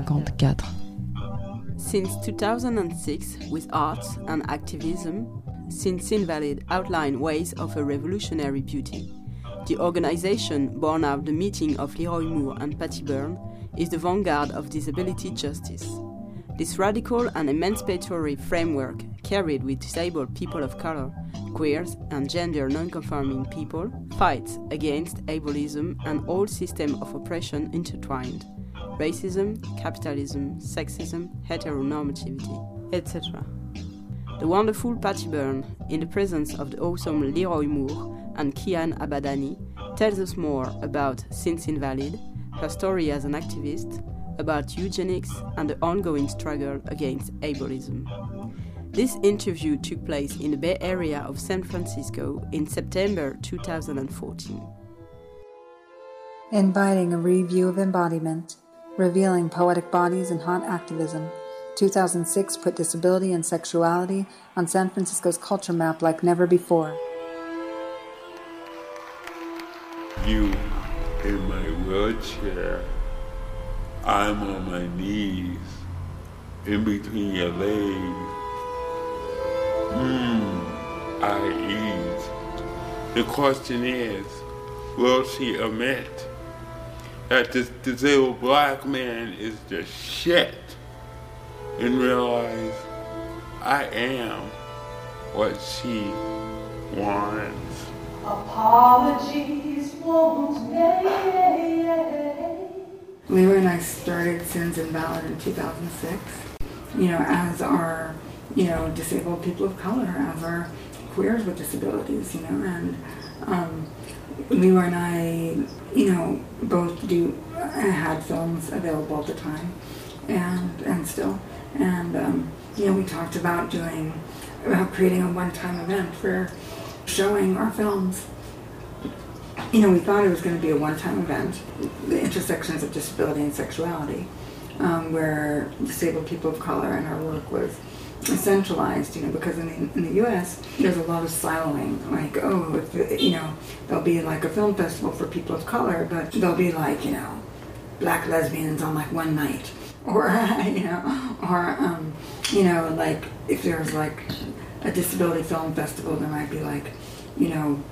numéro 54. Since 2006, with arts and activism, Sins Invalid outline ways of a revolutionary beauty. The organization, born out of the meeting of Leroy Moore and Patty Berne, is the vanguard of disability justice. This radical and emancipatory framework, carried with disabled people of color, queers, and gender nonconforming people, fights against ableism and all systems of oppression intertwined racism, capitalism, sexism, heteronormativity, etc. The wonderful Patty Berne, in the presence of the awesome Leroy Moore and Kiyaan Abadani, tells us more about Sins Invalid, her story as an activist, about eugenics, and the ongoing struggle against ableism. This interview took place in the Bay Area of San Francisco in September 2014. Inviting a review of embodiment, revealing poetic bodies and hot activism. 2006 put disability and sexuality on San Francisco's culture map like never before. You in my wheelchair, I'm on my knees, in between your legs. Mmm, I eat. The question is, will she admit that this disabled black man is the shit and realize I am what she wants? Apologies won't make. Leroy and I started Sins and Invalid in 2006, you know, as our, you know, disabled people of color, as our queers with disabilities, you know, and um, Leroy and I, you know, both do had films available at the time, and and still, and um, you know, we talked about doing, about creating a one-time event for showing our films. You know, we thought it was going to be a one-time event, the intersections of disability and sexuality, um, where disabled people of color and our work was centralized, you know, because in the, in the U.S. there's a lot of siloing. Like, oh, if, you know, there'll be like a film festival for people of color, but there'll be like, you know, black lesbians on like one night, or you know, or um, you know, like if there's like a disability film festival, there might be like, you know,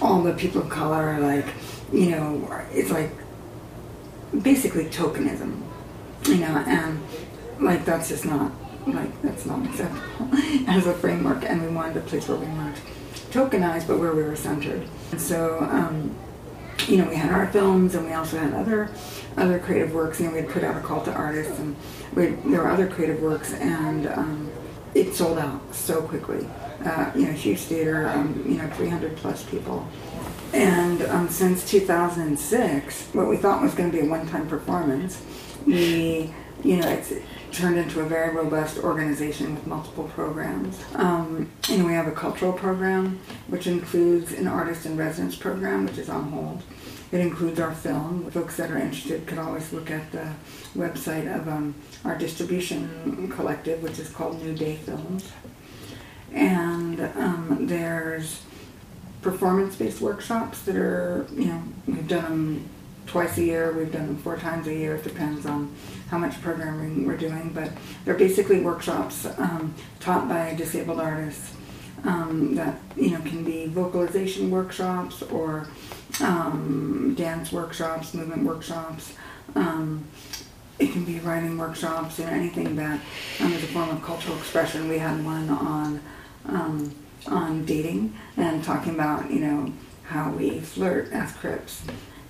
all the people of color, are like, you know, it's like basically tokenism, you know, and like that's just not like that's not acceptable as a framework and we wanted a place where we weren't tokenized but where we were centered. And so um, you know we had our films and we also had other other creative works you know we had put out a call to artists and there were other creative works and um, it sold out so quickly. Uh, you know huge theater um, you know 300 plus people. And um, since 2006 what we thought was going to be a one-time performance we you know it's turned into a very robust organization with multiple programs. Um, and we have a cultural program, which includes an artist in residence program, which is on hold. It includes our film. Folks that are interested could always look at the website of um, our distribution collective, which is called New Day Films. And um, there's performance-based workshops that are, you know, we've done them twice a year. We've done them four times a year. It depends on how much programming we're doing, but they're basically workshops um, taught by disabled artists um, that you know can be vocalization workshops or um, dance workshops, movement workshops. Um, it can be writing workshops and anything that um, is a form of cultural expression. We had one on um, on dating and talking about you know how we flirt as Crips.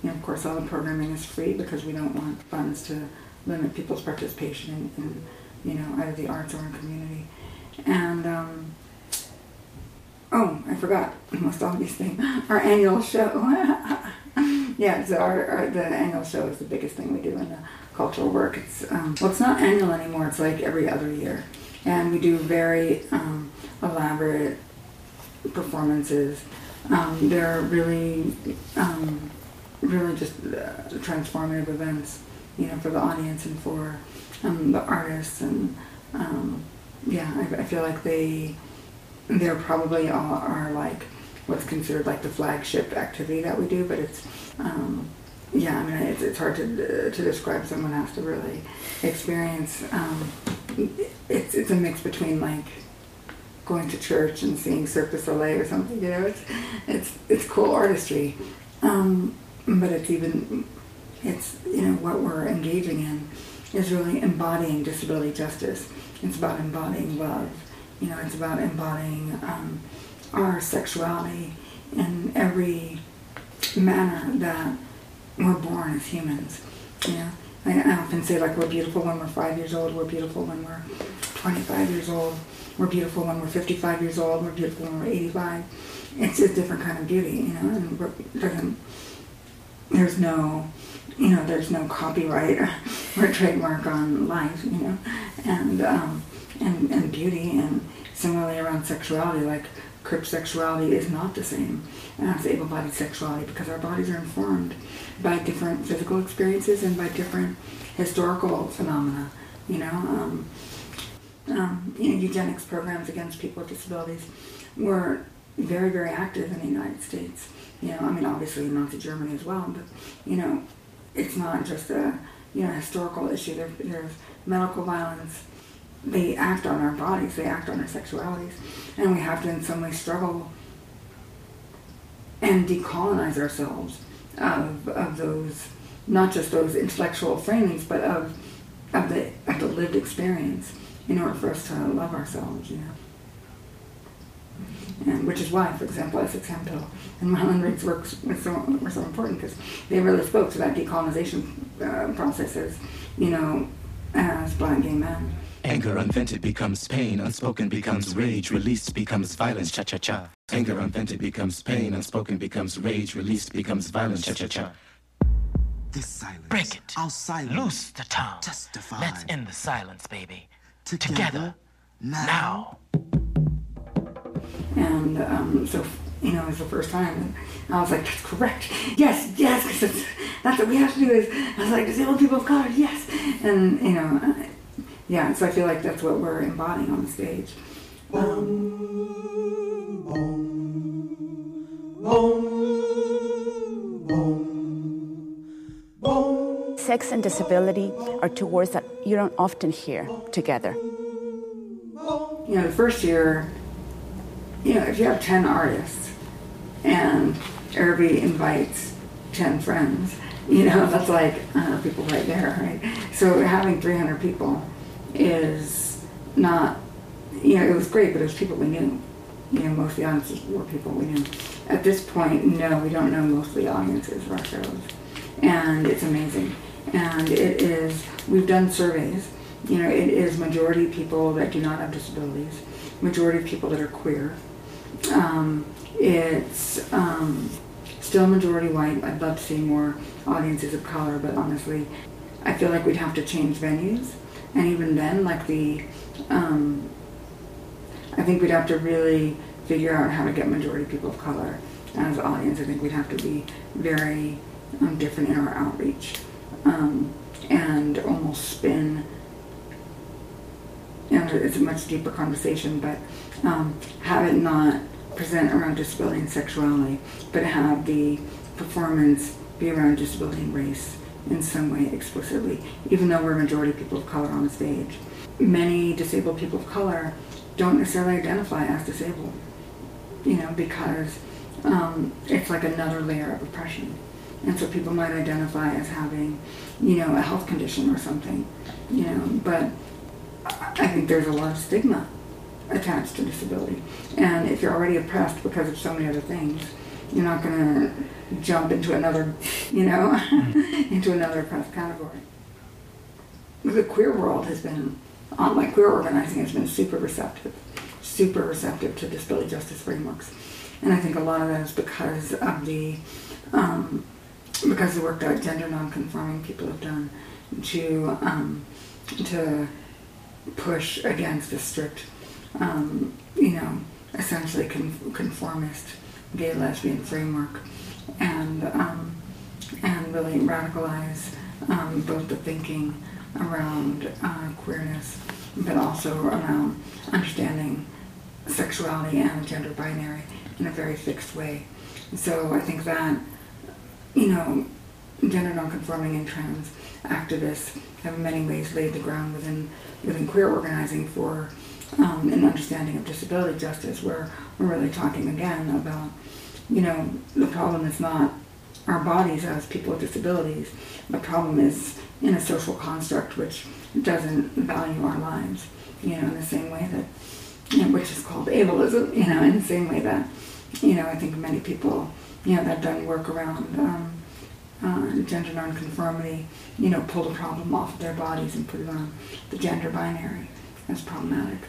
Know, of course, all the programming is free because we don't want funds to limit people's participation in, in you know, either the arts or in community. And, um, oh, I forgot the most obvious thing. Our annual show. yeah, so our, our, the annual show is the biggest thing we do in the cultural work. It's, um, well, it's not annual anymore. It's like every other year. And we do very um, elaborate performances. Um, they're really um, really just uh, transformative events, you know, for the audience and for um, the artists. And um, yeah, I, I, feel like they they're probably all are like what's considered like the flagship activity that we do, but it's um, yeah, I mean, it's, it's hard to, to describe. Someone has to really experience. Um, it's it's a mix between like going to church and seeing Cirque du Soleil or something. You know, it's it's it's cool artistry, um, but it's even it's you know what we're engaging in is really embodying disability justice. It's about embodying love. You know, it's about embodying um, our sexuality in every manner that we're born as humans. You know, I, I often say like we're beautiful when we're five years old. We're beautiful when we're 25 years old. We're beautiful when we're 55 years old. We're beautiful when we're 85. It's a different kind of beauty, you know, and. There's no, you know, there's no copyright or, trademark on life, you know, and um, and and beauty, and similarly around sexuality, like Crip sexuality is not the same as able-bodied sexuality because our bodies are informed by different physical experiences and by different historical phenomena. You know, um, um, you know, eugenics programs against people with disabilities were very, very active in the United States. You know, I mean, obviously in Nazi Germany as well, but you know, it's not just a you know historical issue. There, there's medical violence. They act on our bodies. They act on our sexualities, and we have to in some way struggle and decolonize ourselves of, of those, not just those intellectual framings, but of, of, the, of the lived experience in order for us to love ourselves, you know. And which is why, for example, Essex Hemphill and Ryland Riggs works were so, were so important because they really spoke to that decolonization uh, processes, you know, as black gay men. Anger unvented becomes pain, unspoken becomes rage, released becomes violence, cha cha cha. Anger unvented becomes pain, unspoken becomes rage, released becomes violence, cha cha cha. This silence. Break it. Our silence. Loose the tongue. Testify. Let's end the silence, baby. Together. now Now. And um, so, you know, it was the first time. And I was like, that's correct. Yes, yes, because that's what we have to do is, I was like, disabled people of color, yes. And, you know, yeah, so I feel like that's what we're embodying on the stage. Sex and disability are two words that you don't often hear together. You know, the first year, you know, if you have 10 artists and everybody invites 10 friends, you know, that's like uh, people right there, right? So having 300 people is not, you know, it was great, but it was people we knew. You know, most of the audiences were people we knew. At this point, no, we don't know most of the audiences of our shows. And it's amazing. And it is, we've done surveys. You know, it is majority people that do not have disabilities, majority of people that are queer. Um, it's um, still majority white. I'd love to see more audiences of color, but honestly, I feel like we'd have to change venues and even then, like the, um, I think we'd have to really figure out how to get majority people of color as audience. I think we'd have to be very um, different in our outreach um, and almost spin. And it's a much deeper conversation, but um, have it not present around disability and sexuality, but have the performance be around disability and race in some way explicitly, even though we're majority people of color on the stage. Many disabled people of color don't necessarily identify as disabled, you know, because um, it's like another layer of oppression. And so people might identify as having, you know, a health condition or something, you know, but I think there's a lot of stigma attached to disability. And if you're already oppressed because of so many other things, you're not going to jump into another, you know, into another kind of category. The queer world has been, uh, like queer organizing has been super receptive, super receptive to disability justice frameworks. And I think a lot of that is because of the, um, because the work that gender nonconforming people have done to, um, to push against the strict, um, you know, essentially conformist gay lesbian framework and um, and really radicalize um, both the thinking around uh, queerness, but also around understanding sexuality and gender binary in a very fixed way. So I think that, you know, gender nonconforming and trans activists have in many ways laid the ground within within queer organizing for um, an understanding of disability justice, where we're really talking again about, you know, the problem is not our bodies as people with disabilities. The problem is in a social construct which doesn't value our lives, you know, in the same way that, you know, which is called ableism, you know, in the same way that, you know, I think many people, you know, that done work around um, uh, gender nonconformity, you know, pull the problem off of their bodies and put it on the gender binary as problematic.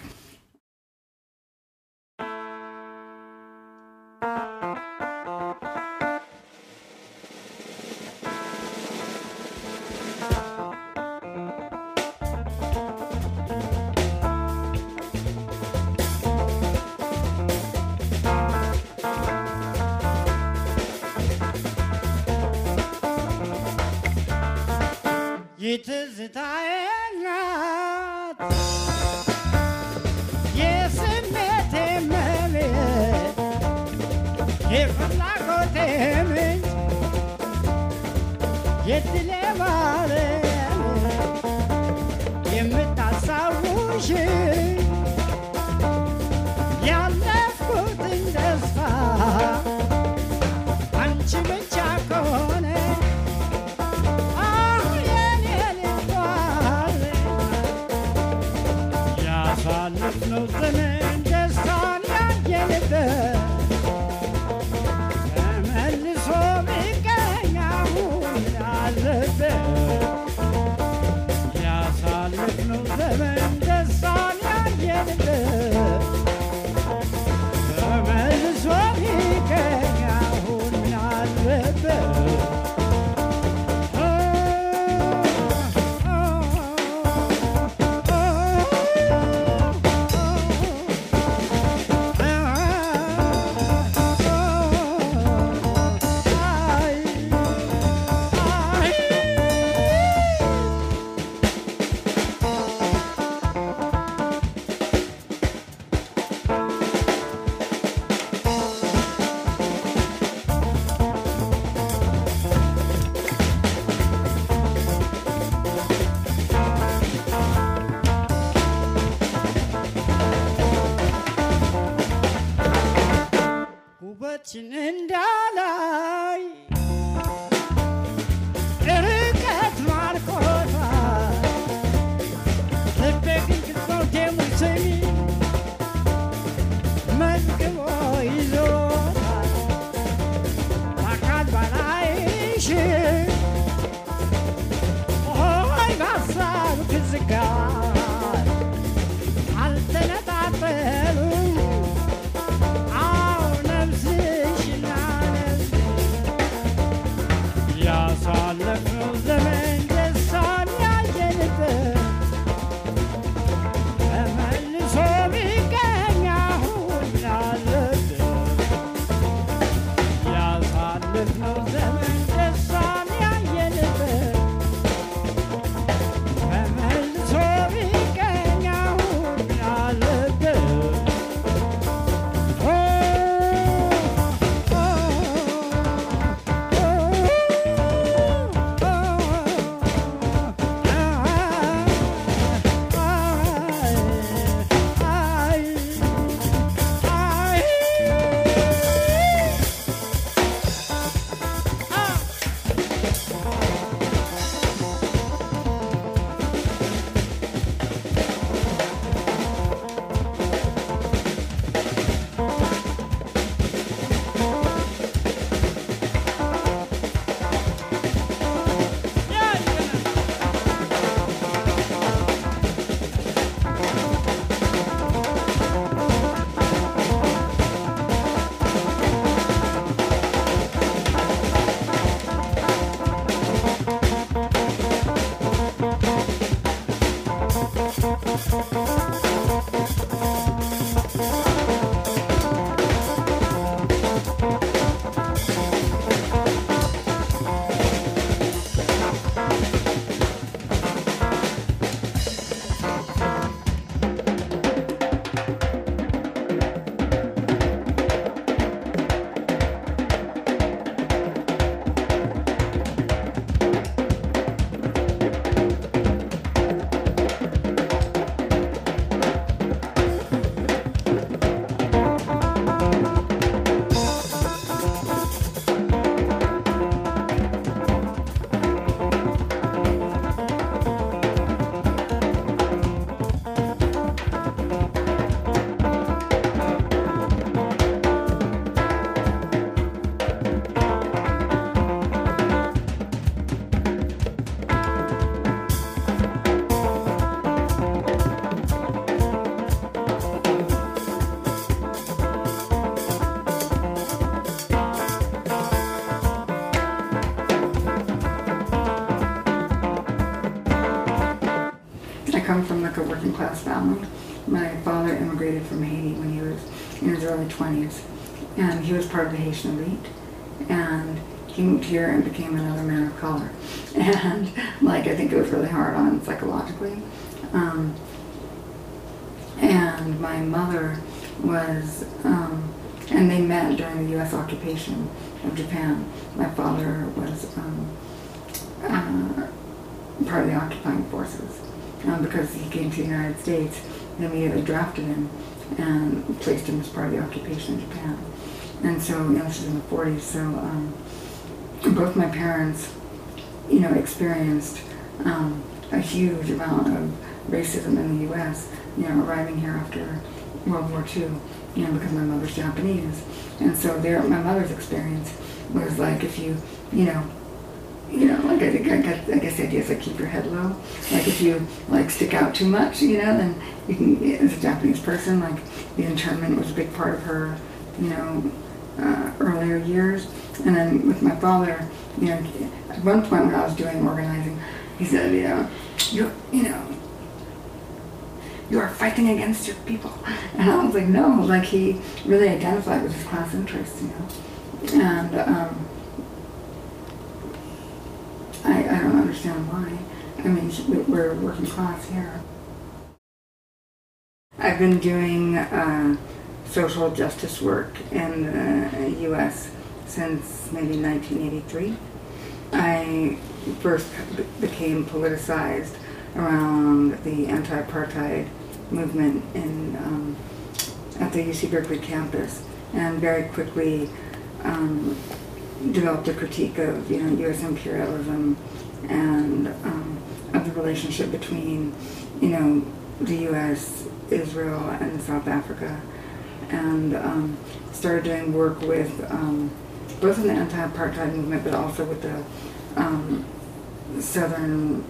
Early 20s, and he was part of the Haitian elite. And he moved here and became another man of color. And, like, I think it was really hard on him psychologically. Um, and my mother was, um, and they met during the U.S. occupation of Japan. My father was um, uh, part of the occupying forces um, because he came to the United States. They immediately drafted him and placed him as part of the occupation of Japan. And so, you know, this is in the 40s. So, um, both my parents, you know, experienced um, a huge amount of racism in the U.S. You know, arriving here after World War II, you know, because my mother's Japanese, and so their my mother's experience was like if you, you know, you know, like I think I guess, I guess the idea is like keep your head low. Like if you like stick out too much, you know, then you can. As a Japanese person, like the internment was a big part of her, you know, uh, earlier years. And then with my father, you know, at one point when I was doing organizing, he said, you know, you you know, you are fighting against your people. And I was like, no, like he really identified with his class interests, you know. And um, I, I don't understand why. I mean, we- we're working class here. I've been doing uh, social justice work in the U.S. since maybe 1983. I first became politicized around the anti-apartheid movement in um, at the UC Berkeley campus, and very quickly um, developed a critique of you know U.S. imperialism and um, of the relationship between you know the U.S., Israel, and South Africa, and um, started doing work with um, both in the anti-apartheid movement, but also with the um, Southern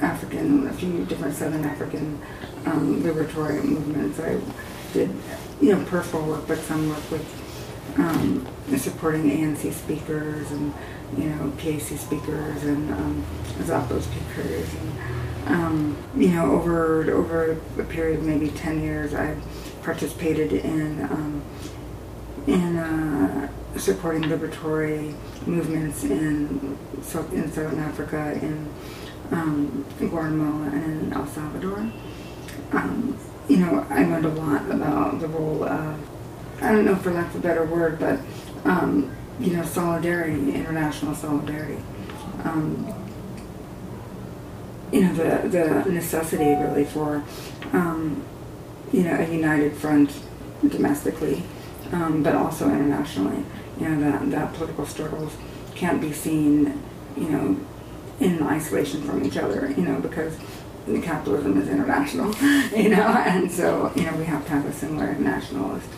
African, a few different Southern African um, liberatory movements. I did, you know, peripheral work, but some work with supporting ANC speakers and, you know, PAC speakers and um, AZAPO speakers. And, um, you know, over over a period of maybe 10 years, I participated in um, in uh, supporting liberatory movements in South, in Southern Africa, in um, Guatemala, and El Salvador. Um, you know, I learned a lot about the role of, I don't know for lack of a better word, but, um, you know, solidarity, international solidarity. Um, you know, the, the necessity really for, um, you know, a united front domestically, um, but also internationally. You know, that, that political struggles can't be seen, you know, in isolation from each other, you know, because the capitalism is international, you know, and so, you know, we have to have a similar nationalist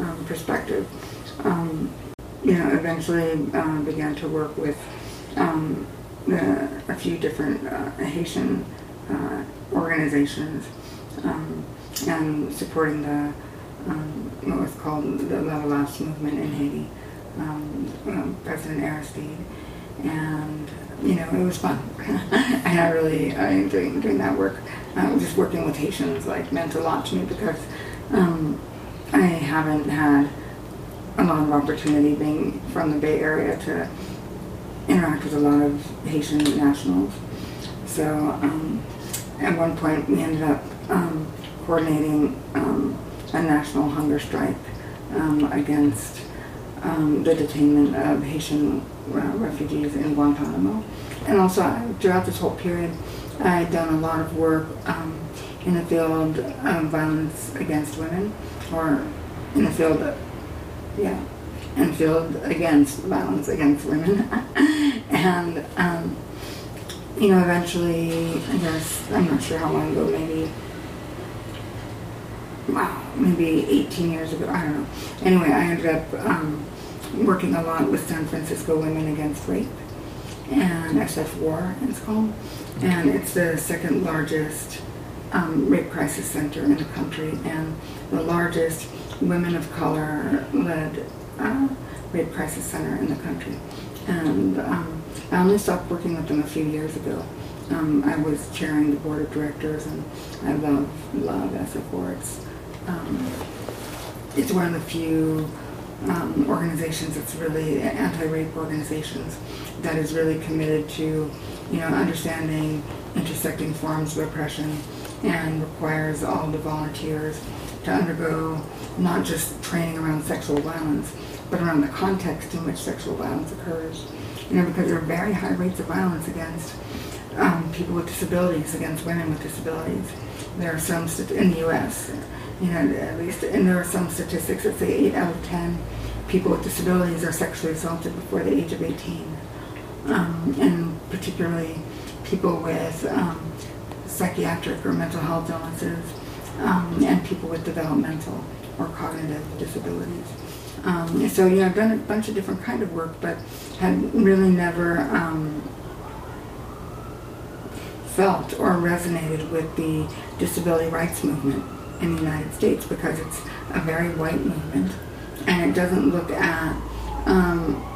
um, perspective. You know, eventually uh, began to work with um, the, a few different uh, Haitian uh, organizations um, and supporting the um, what was called the Lavalas movement in Haiti, um, um, President Aristide, and you know it was fun. and I really I enjoyed doing that work. Uh, just working with Haitians like meant a lot to me because um, I haven't had a lot of opportunity being from the Bay Area to interact with a lot of Haitian nationals. So um, at one point we ended up um, coordinating um, a national hunger strike um, against um, the detainment of Haitian uh, refugees in Guantanamo. And also throughout this whole period, I had done a lot of work um, in the field of violence against women, or in the field of, yeah, the field against violence against women. and, um, you know, eventually, I guess, I'm not sure how long ago, maybe wow, maybe 18 years ago, I don't know. Anyway, I ended up um, working a lot with San Francisco Women Against Rape and SF War, it's called. And it's the second largest um, rape crisis center in the country and the largest women of color led uh, rape crisis center in the country. And um, I only stopped working with them a few years ago Um, I was chairing the board of directors, and I love love SF War. It's um, it's one of the few um, organizations that's really anti-rape organizations that is really committed to, you know, understanding intersecting forms of oppression and requires all the volunteers to undergo not just training around sexual violence, but around the context in which sexual violence occurs. You know, because there are very high rates of violence against um, people with disabilities, against women with disabilities. There are some in the U.S. You know, at least, and there are some statistics that say eight out of ten people with disabilities are sexually assaulted before the age of 18, um, and particularly people with um, psychiatric or mental health illnesses, um, and people with developmental or cognitive disabilities. Um, so yeah, I've done a bunch of different kind of work, but had really never um, felt or resonated with the disability rights movement in the United States because it's a very white movement and it doesn't look at um,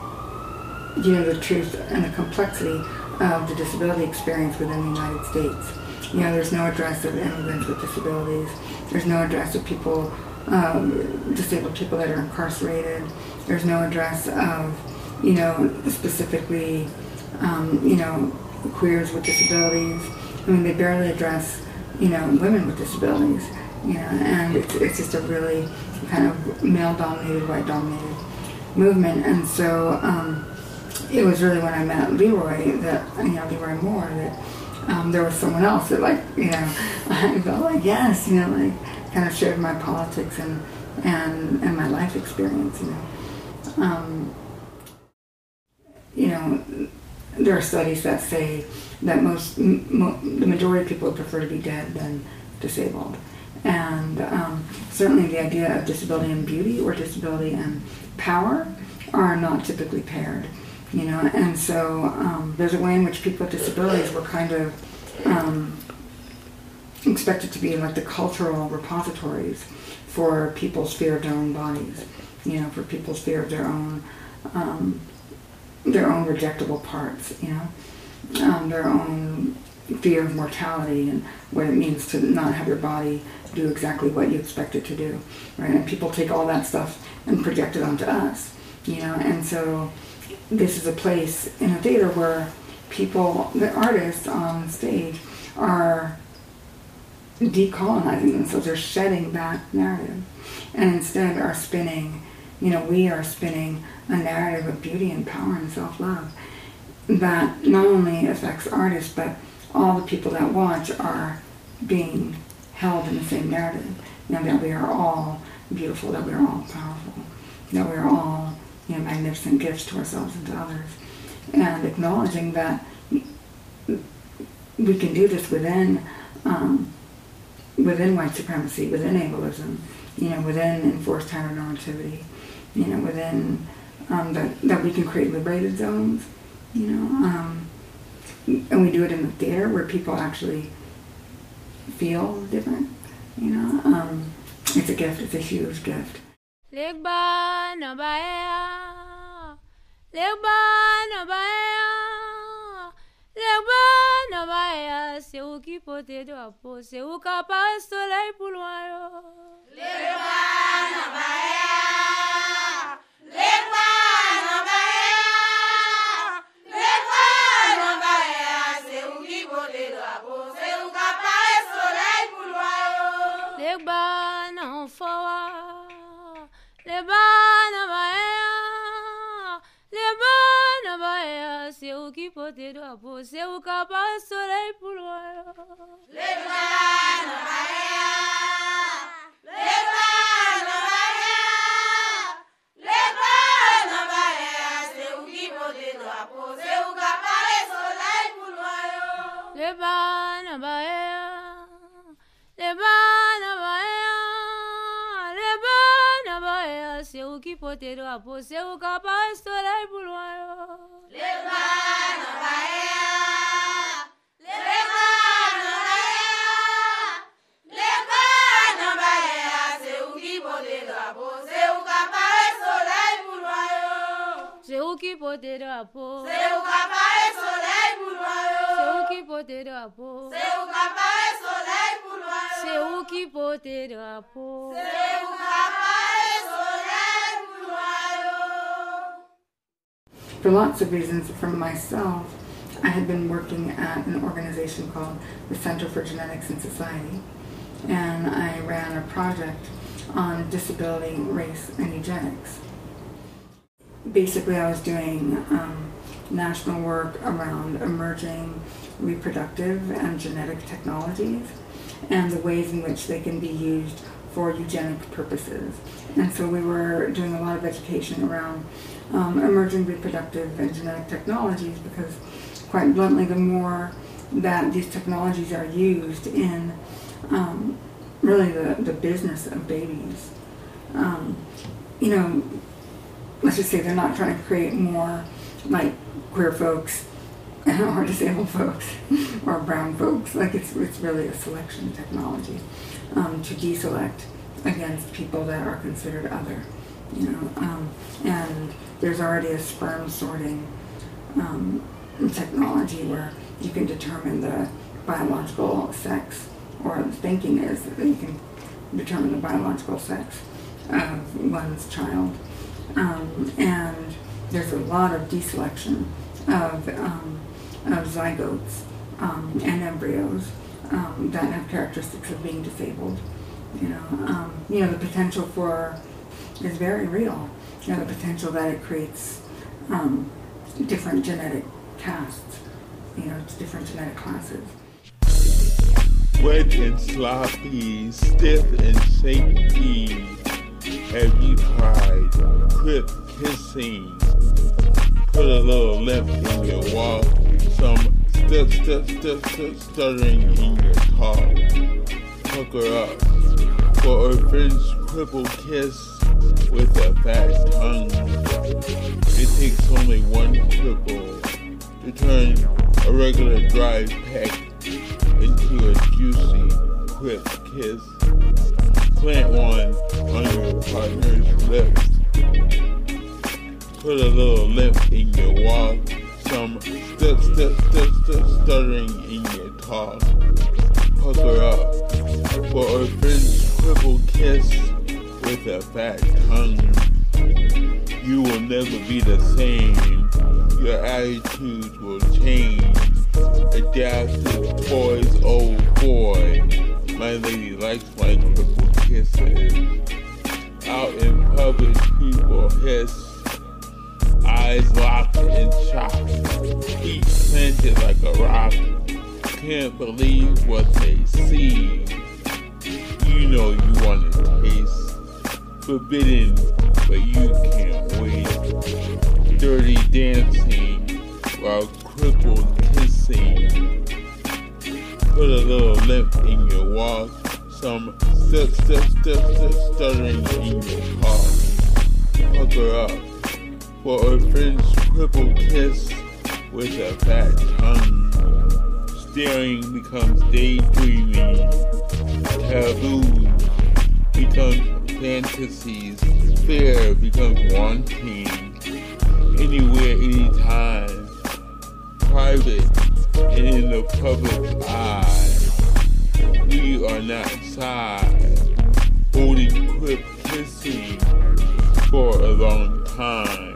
you know the truth and the complexity of the disability experience within the United States. You know, there's no address of immigrants with disabilities. There's no address of people, um, disabled people that are incarcerated. There's no address of, you know, specifically, um, you know, queers with disabilities. I mean, they barely address, you know, women with disabilities. You know, and it's, it's just a really kind of male-dominated, white-dominated movement. And so um, it was really when I met Leroy that, you know, Leroy Moore, that um, there was someone else that, like, you know, I felt like, yes, you know, like, kind of shared my politics and, and, and my life experience, you know. Um, you know, there are studies that say that most, the majority of people prefer to be dead than disabled. And um, certainly the idea of disability and beauty or disability and power are not typically paired, you know. And so um, there's a way in which people with disabilities were kind of um, expected to be like the cultural repositories for people's fear of their own bodies, you know, for people's fear of their own um, their own rejectable parts, you know, um, their own fear of mortality and what it means to not have your body do exactly what you expect it to do, right? And people take all that stuff and project it onto us, you know, and so this is a place in a theater where people, the artists on stage, are decolonizing themselves, they're shedding that narrative, and instead are spinning, you know, we are spinning a narrative of beauty and power and self-love that not only affects artists, but all the people that watch are being held in the same narrative. You know, that we are all beautiful, that we are all powerful, that we are all, you know, magnificent gifts to ourselves and to others. And acknowledging that we can do this within um, within white supremacy, within ableism, you know, within enforced heteronormativity, you know, within um, that that we can create liberated zones, you know, um, and we do it in the theater where people actually feel different, you know. Um, it's a gift. It's a huge gift. Na baea, c'est où qui peut te drapeau, c'est où na na où qui peut te drapeau, c'est où capable soleil pour loin. Lebana baea, lebana baea, lebana baea, c'est où qui peut te drapeau, c'est où capable soleil pour loin. Lebana baea, lebana baea. Lebana baea, c'est où qui peut te drapeau, c'est où qui potera Seu C'est où papa seu soleil pour C'est où qui Seu po. C'est où seu et soleil pour C'est où Seu potera po. C'est seu papa For lots of reasons, for myself, I had been working at an organization called the Center for Genetics and Society, and I ran a project on disability, race, and eugenics. Basically, I was doing um, national work around emerging reproductive and genetic technologies and the ways in which they can be used for eugenic purposes. And so we were doing a lot of education around um, emerging reproductive and genetic technologies because, quite bluntly, the more that these technologies are used in um, really the, the business of babies, um, you know, let's just say they're not trying to create more like queer folks or disabled folks or brown folks. Like it's it's really a selection technology um, to deselect against people that are considered other. You know, um, and there's already a sperm sorting um, technology where you can determine the biological sex, or the thinking is that you can determine the biological sex of one's child. Um, and there's a lot of deselection of, um, of zygotes um, and embryos um, that have characteristics of being disabled. You know, you know the potential for is very real. You know the potential that it creates um, different genetic castes. You know, different genetic classes. Wet and sloppy, stiff and shaky. Have you tried crip kissing? Put a little lip in your walk, some stuff, stuff, stuff, stuff, stuttering in your talk. Hook her up for a French cripple kiss with a fat tongue. It takes only one cripple to turn a regular dry peck into a juicy, quick kiss. Plant one on your partner's lips. Put a little lip in your walk, some stut, stut, stut, stut, stuttering in your talk. Pucker up for a French cripple kiss with a fat tongue. You will never be the same. Your attitudes will change. Adapt to boys, old boy. My lady likes my cripple kisses. Out in public, people hiss. Eyes locked and shocked. Feet planted like a rock. Can't believe what they see. You know you want to taste. Forbidden, but you can't wait. Dirty dancing while crippled kissing. Put a little limp in your walk. Some stuff, stuff, stuff, stuff, stuttering in your talk. Pucker up for a French cripple kiss with a fat tongue. Staring becomes daydreaming. Taboo becomes fantasies. Fear becomes wanting. Anywhere, anytime. Private and in the public eye. We are not side. Holding crip kissing for a long time.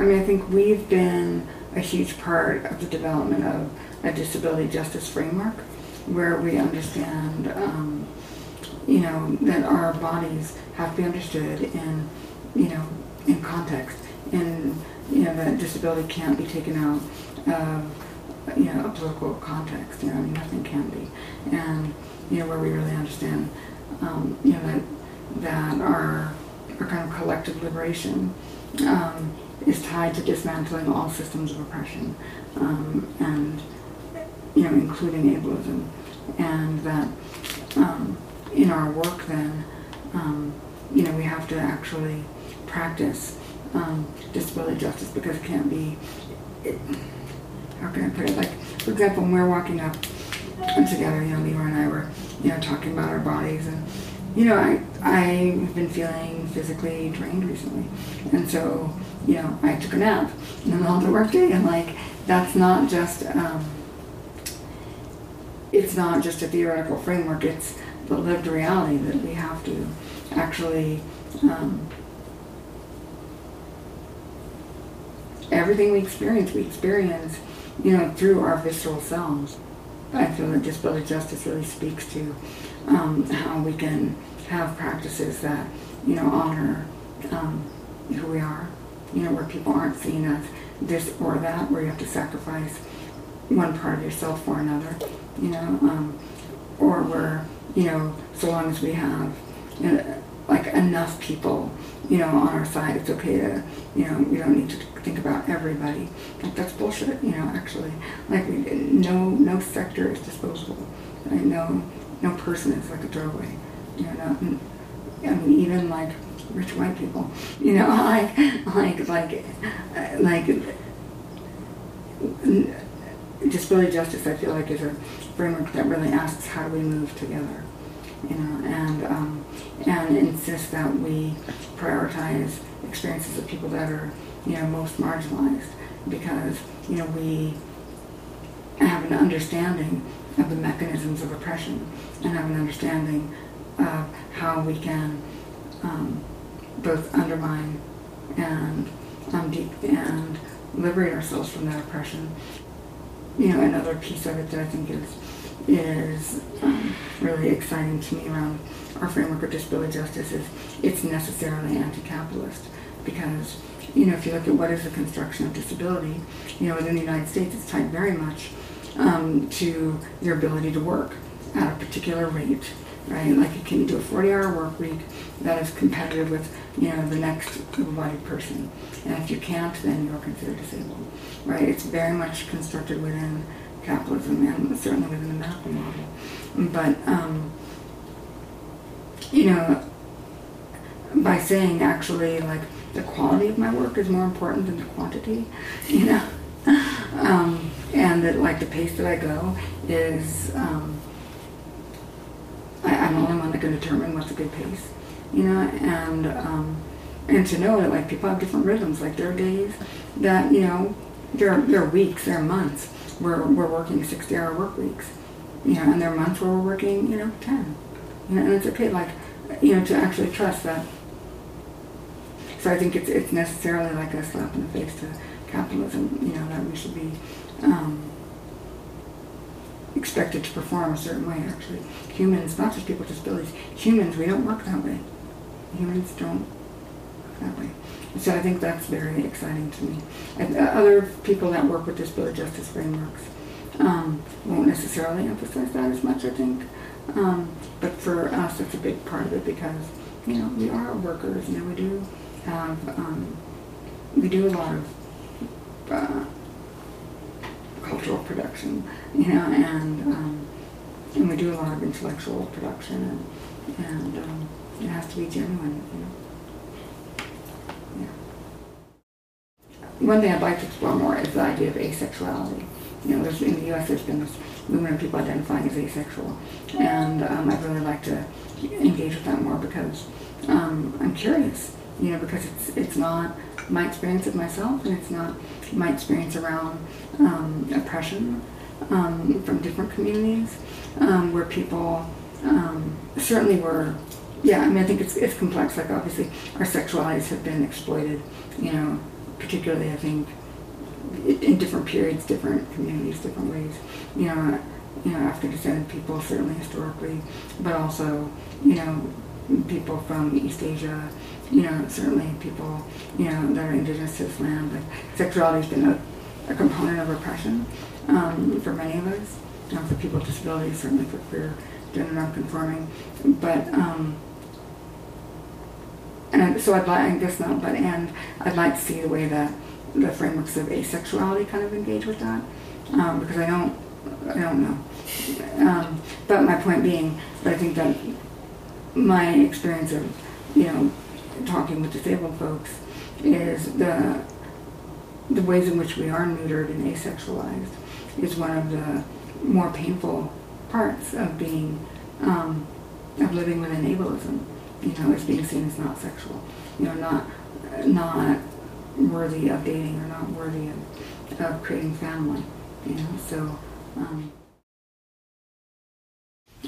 I mean, I think we've been a huge part of the development of a disability justice framework where we understand, um, you know, that our bodies have to be understood in, you know, in context. And, you know, that disability can't be taken out of, you know, a political context. You know, I mean, nothing can be. And, you know, where we really understand, um, you know, that, that our, our kind of collective liberation um, is tied to dismantling all systems of oppression, um, and you know, including ableism, and that um, in our work, then, um, you know, we have to actually practice um, disability justice because it can't be. It, how can I put it? Like, for example, when we're walking up together, you know, Leroy and I were, you know, talking about our bodies and, you know, I, I've been feeling physically drained recently. And so, you know, I took a nap in the middle of the workday and like, that's not just, um, it's not just a theoretical framework, it's the lived reality that we have to actually, um, everything we experience, we experience, you know, through our visceral selves. I feel that disability justice really speaks to um, how we can have practices that, you know, honor um, who we are, you know, where people aren't seen as this or that, where you have to sacrifice one part of yourself for another, you know, um, or where, you know, so long as we have, you know, like enough people, you know, on our side, it's okay to, you know, we don't need to think about everybody. Like that's bullshit, you know, actually. Like no, no sector is disposable. Right? No, no person is like a throwaway. You know, I mean, even like rich white people, you know, like, like, like, uh, like, disability justice, I feel like, is a framework that really asks how do we move together, you know, and um, and insist that we prioritize experiences of people that are, you know, most marginalized, because you know we have an understanding of the mechanisms of oppression and have an understanding of how we can um, both undermine and um, and liberate ourselves from that oppression. You know, another piece of it that I think is is um, really exciting to me around our framework of disability justice is it's necessarily anti-capitalist because you know if you look at what is the construction of disability, you know within the United States it's tied very much um, to your ability to work at a particular rate, right? Like you can do a 40-hour work week that is competitive with you know the next able-bodied person, and if you can't, then you're considered disabled, right? It's very much constructed within capitalism and certainly within the medical model, but um, you know by saying actually like the quality of my work is more important than the quantity, you know. Um, and that like the pace that I go is um, I, I'm the only one that can determine what's a good pace, you know, and um, and to know that like people have different rhythms. Like there are days that you know there are, there are weeks, there are months where we're working 60 hour work weeks, you know, and there are months where we're working you know 10, you know, and it's okay like you know to actually trust that. So I think it's it's necessarily like a slap in the face to capitalism, you know, that we should be um, expected to perform a certain way, actually. Humans, not just people with disabilities, humans, we don't work that way. Humans don't work that way. So I think that's very exciting to me. And uh, other people that work with disability justice frameworks um, won't necessarily emphasize that as much, I think. Um, but for us, it's a big part of it because, you know, we are workers, you know, we do have, um, we do a lot of uh, cultural production, you know, and um, and we do a lot of intellectual production, and and um, it has to be genuine, you know. Yeah. One thing I'd like to explore more is the idea of asexuality. You know, in the U.S. there's been this movement of people identifying as asexual, and um, I'd really like to engage with that more because um, I'm curious. You know, because it's it's not my experience of myself, and it's not my experience around um, oppression um, from different communities, um, where people um, certainly were. Yeah, I mean, I think it's it's complex. Like obviously, our sexualities have been exploited. You know, particularly I think in different periods, different communities, different ways. You know, you know, African descended people certainly historically, but also you know people from East Asia, you know, certainly people, you know, that are indigenous to this land. Like sexuality has been a, a component of oppression um, for many of us, you know, for people with disabilities, certainly for queer, gender non-conforming. But, um, and I, so I'd like, I guess not, but, and I'd like to see the way that the frameworks of asexuality kind of engage with that, um, because I don't, I don't know. Um, but my point being, I think that my experience of, you know, talking with disabled folks is the the ways in which we are neutered and asexualized is one of the more painful parts of being um, of living within ableism. You know, as being seen as not sexual. You know, not not worthy of dating or not worthy of, of creating family. You know, so. Um,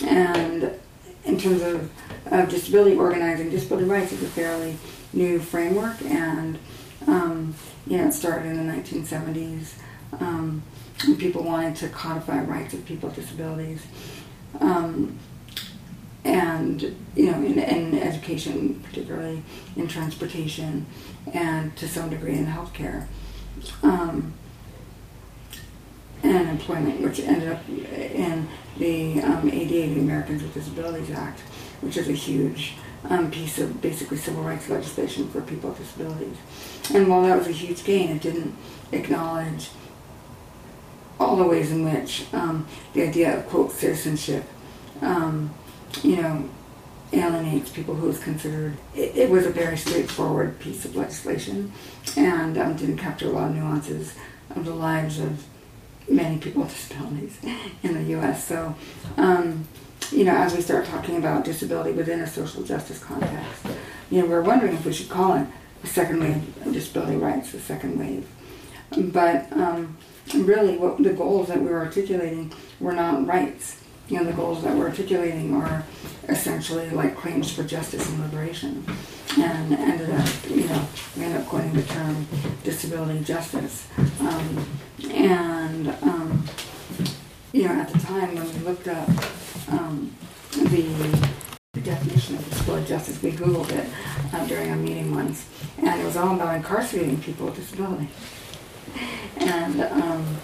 and in terms of, of disability organizing, disability rights is a fairly new framework, and um, you know, it started in the 1970s. Um, people wanted to codify rights of people with disabilities. Um, and you know, in, in, education, particularly in transportation, and to some degree in healthcare, um, and employment, which ended up in the um, ADA, the Americans with Disabilities Act, which is a huge um, piece of basically civil rights legislation for people with disabilities. And while that was a huge gain, it didn't acknowledge all the ways in which um, the idea of quote citizenship, um, you know, alienates people who is considered. It, it, was a very straightforward piece of legislation, and um, didn't capture a lot of nuances of the lives of many people with disabilities in the U.S. So, um, you know, as we start talking about disability within a social justice context, you know, we're wondering if we should call it the second wave of disability rights, the second wave. But um, really, what the goals that we were articulating were not rights. You know, the goals that we're articulating are essentially like claims for justice and liberation. And ended up, you know, we ended up coining the term disability justice. Um, and, um, you know, at the time when we looked up um, the, definition of disability justice, we Googled it uh, during a meeting once, and it was all about incarcerating people with disability. And, um,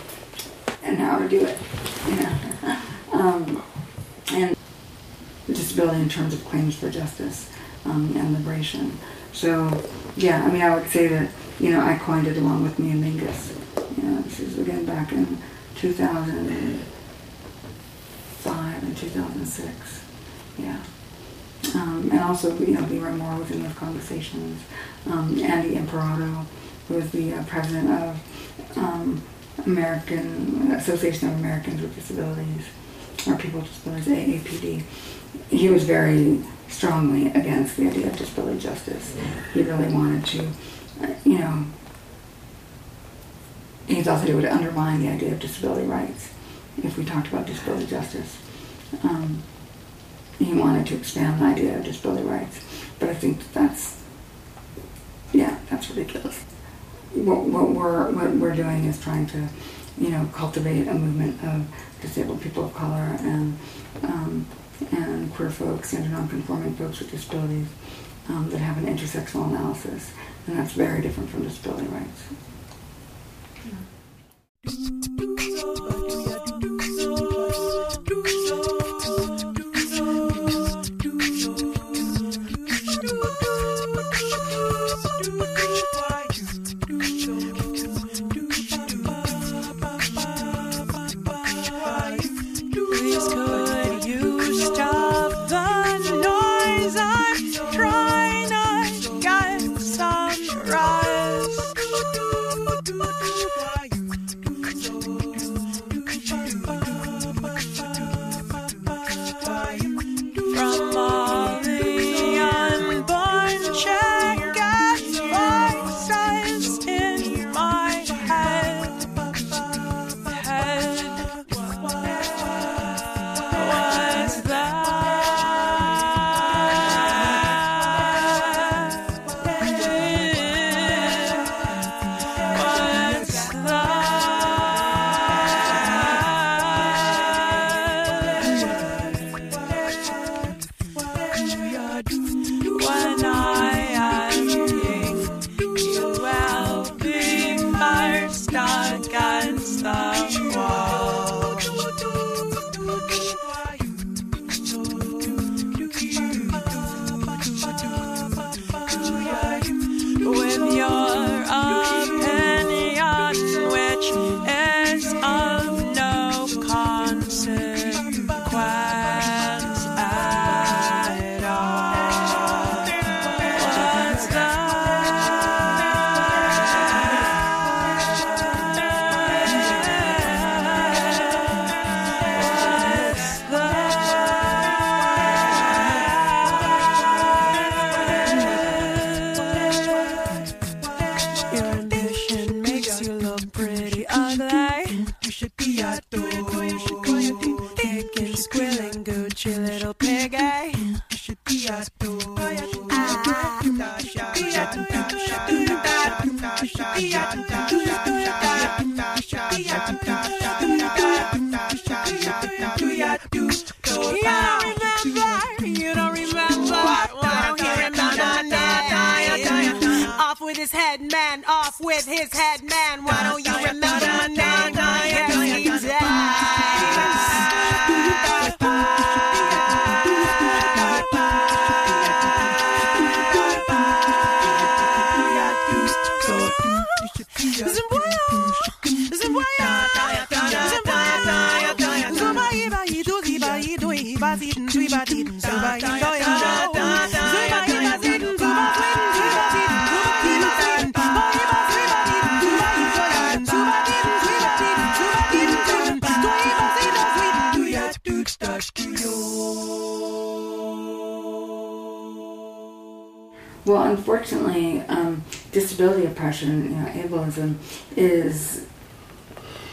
and how to do it, you know. um, and the disability in terms of claims for justice um, and liberation. So, yeah, I mean, I would say that, you know, I coined it along with Mia Mingus. You know, this is again back in 2005 and 2006. Yeah. Um, and also, you know, Leroy Moore was in those conversations. Um, Andy Imparato, who was the uh, president of um, American Association of Americans with Disabilities, or People just with Disabilities, AAPD. He was very strongly against the idea of disability justice. He really wanted to, you know, he thought that it would undermine the idea of disability rights if we talked about disability justice. Um, he wanted to expand the idea of disability rights, but I think that that's, yeah, that's ridiculous. What, what we're what we're doing is trying to, you know, cultivate a movement of disabled people of color and um, and queer folks and non-conforming folks with disabilities um, that have an intersectional analysis, and that's very different from disability rights. Please unfortunately, um, disability oppression, you know, ableism, is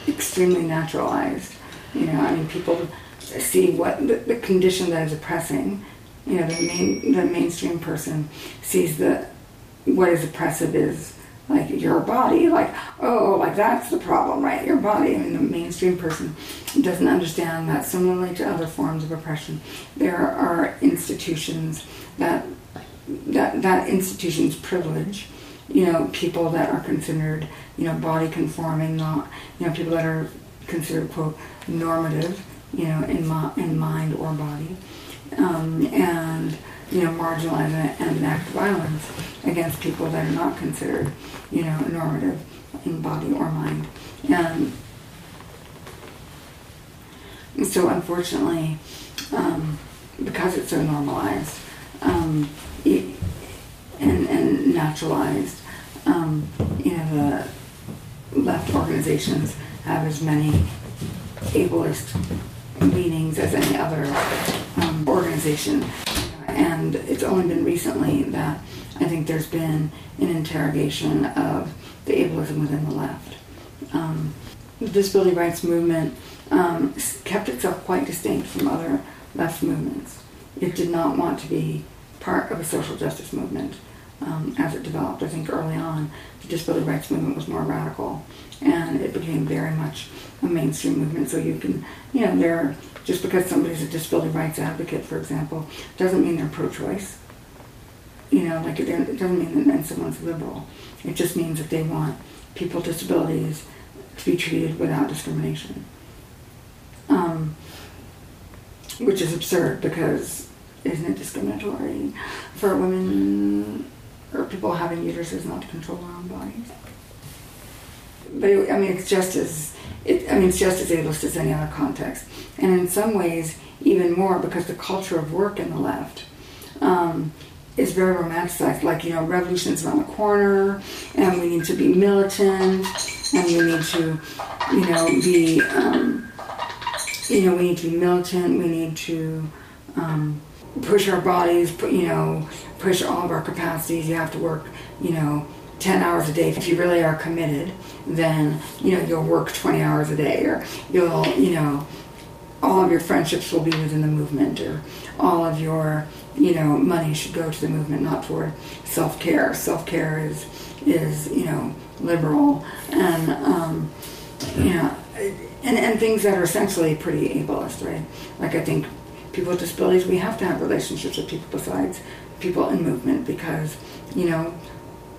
extremely naturalized. You know, I mean, people see what the, the condition that is oppressing. You know, the main the mainstream person sees the what is oppressive is like your body, like oh, like that's the problem, right? Your body. I mean, the mainstream person doesn't understand that similarly to other forms of oppression, there are institutions that that that institution's privilege. You know, people that are considered, you know, body conforming, not, you know, people that are considered quote normative, you know, in mi- in mind or body, um, and you know, marginalize and, enact violence against people that are not considered, you know, normative in body or mind, and. so, unfortunately, um, because it's so normalized, um, and, and naturalized, um, you know, the left organizations have as many ableist leanings as any other um, organization. And it's only been recently that I think there's been an interrogation of the ableism within the left. Um, the disability rights movement um, kept itself quite distinct from other left movements. It did not want to be part of a social justice movement um, as it developed. I think early on, the disability rights movement was more radical, and it became very much a mainstream movement. So you can, you know, they're just because somebody's a disability rights advocate, for example, doesn't mean they're pro-choice. You know, like it it doesn't mean that someone's liberal. It just means that they want people with disabilities to be treated without discrimination. Um, which is absurd because isn't it discriminatory for women or people having uteruses not to control their own bodies? But it, I mean, it's just as it, I mean, it's just as ableist as any other context, and in some ways even more because the culture of work in the left um, is very romanticized. Like you know, revolution is around the corner, and we need to be militant, and we need to, you know, be, um, you know, we need to be militant. We need to um, push our bodies, you know, push all of our capacities. You have to work, you know, 10 hours a day. If you really are committed, then, you know, you'll work 20 hours a day or you'll, you know, all of your friendships will be within the movement or all of your, you know, money should go to the movement, not toward self-care. Self-care is, is, you know, liberal and, um, you know, and, and things that are essentially pretty ableist, right? Like I think people with disabilities, we have to have relationships with people besides people in movement because, you know,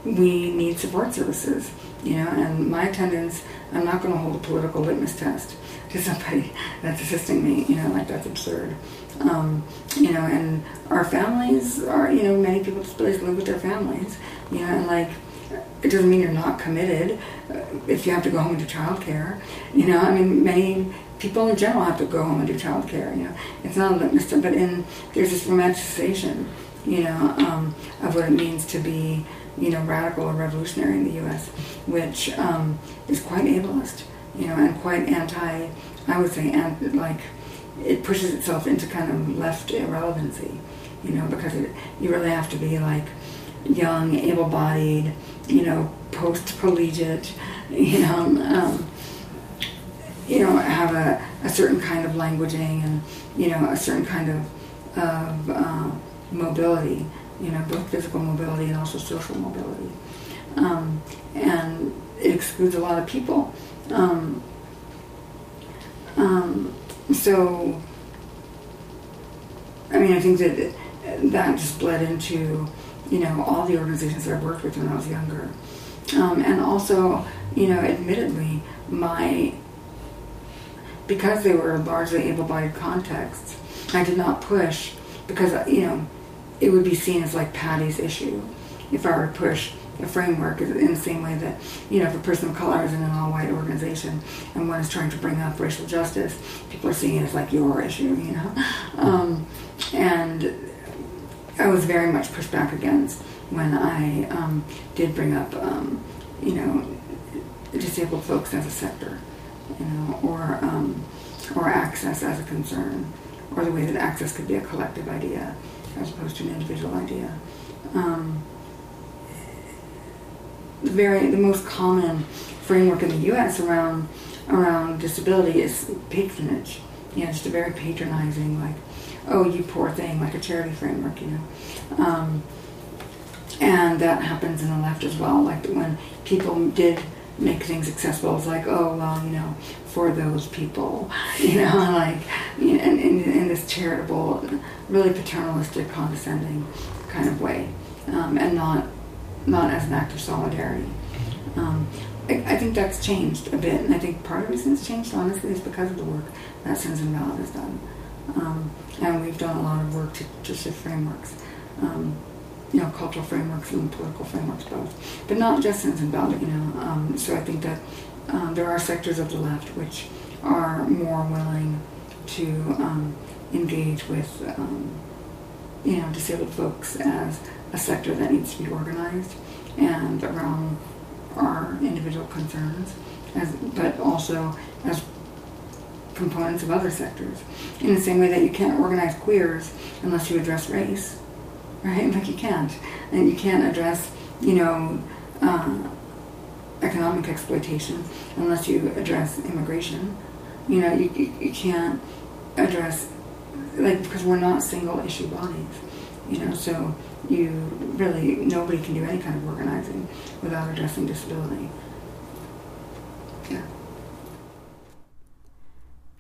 we need support services, you know, and my attendance, I'm not going to hold a political litmus test to somebody that's assisting me, you know, like that's absurd. Um, you know, and our families are, you know, many people with disabilities live with their families, you know, and like, it doesn't mean you're not committed uh, if you have to go home do childcare. You know, I mean, many people in general have to go home and do childcare. You know, it's not a but in there's this romanticization, you know, um, of what it means to be, you know, radical or revolutionary in the U.S., which um, is quite ableist, you know, and quite anti. I would say, and like, it pushes itself into kind of left irrelevancy, you know, because it, you really have to be like young, able-bodied, you know, post-collegiate, you know, um, you know, have a, a certain kind of languaging and you know a certain kind of of uh, mobility, you know, both physical mobility and also social mobility, um, and it excludes a lot of people. Um, um, so, I mean, I think that that just bled into, you know, all the organizations that I worked with when I was younger. Um, and also, you know, admittedly, my, because they were largely able-bodied contexts, I did not push because, you know, it would be seen as like Patty's issue. If I were to push a framework in the same way that, you know, if a person of color is in an all-white organization and one is trying to bring up racial justice, people are seeing it as like your issue, you know. Um, and I was very much pushed back against when I um, did bring up, um, you know, disabled folks as a sector, you know, or um, or access as a concern, or the way that access could be a collective idea as opposed to an individual idea. Um, the very the most common framework in the U.S. around around disability is patronage. You know, just a very patronizing, like, "Oh, you poor thing," like a charity framework. You know, um, and that happens in the left as well. Like when people did make things accessible, it's like, "Oh, well, you know, for those people," you know, like, you know, in, in, in this charitable, really paternalistic, condescending kind of way, um, and not not as an act of solidarity. Um, I, I, think that's changed a bit, and I think part of the reason it's changed, honestly, is because of the work that Sins Invalid has done. Um, and we've done a lot of work to, to shift frameworks, um, you know, cultural frameworks and political frameworks both. But not just Sins Invalid, you know. Um, so I think that um, there are sectors of the left which are more willing to um, engage with, you know, disabled folks as a sector that needs to be organized and around our individual concerns, as, but also as components of other sectors. In the same way that you can't organize queers unless you address race, right? Like you can't. And you can't address, you know, uh, economic exploitation unless you address immigration. You know, you, you, can't address, like, because we're not single issue bodies, you know, so you really nobody can do any kind of organizing without addressing disability. Yeah.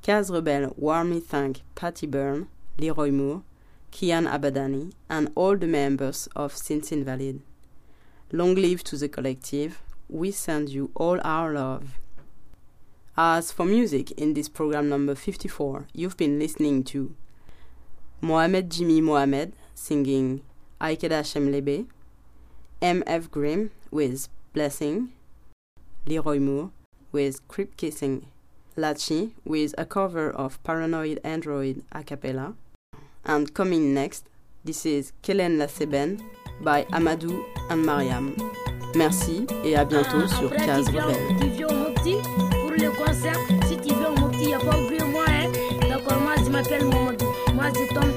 Case Rebelle warmly thank Patty Berne, Leroy Moore, Kiyaan Abadani, and all the members of Sins Invalid. Long live to the collective. We send you all our love. As for music in this program number 54, you've been listening to Mohamed Jimmy Mohamed singing Aikeda Shemlebe, M.F. Grimm with Blessing, Leroy Moore with Creep Kissing, Lachi with a cover of Paranoid Android a cappella, and coming next, this is Kellen Laseben by Amadou and Mariam. Merci et à bientôt sur Case Rebelle. Pour le concert, si tu veux un mot, il n'y a pas oublié moi. Hein? D'accord, moi je m'appelle Mamadou. Moi je tombe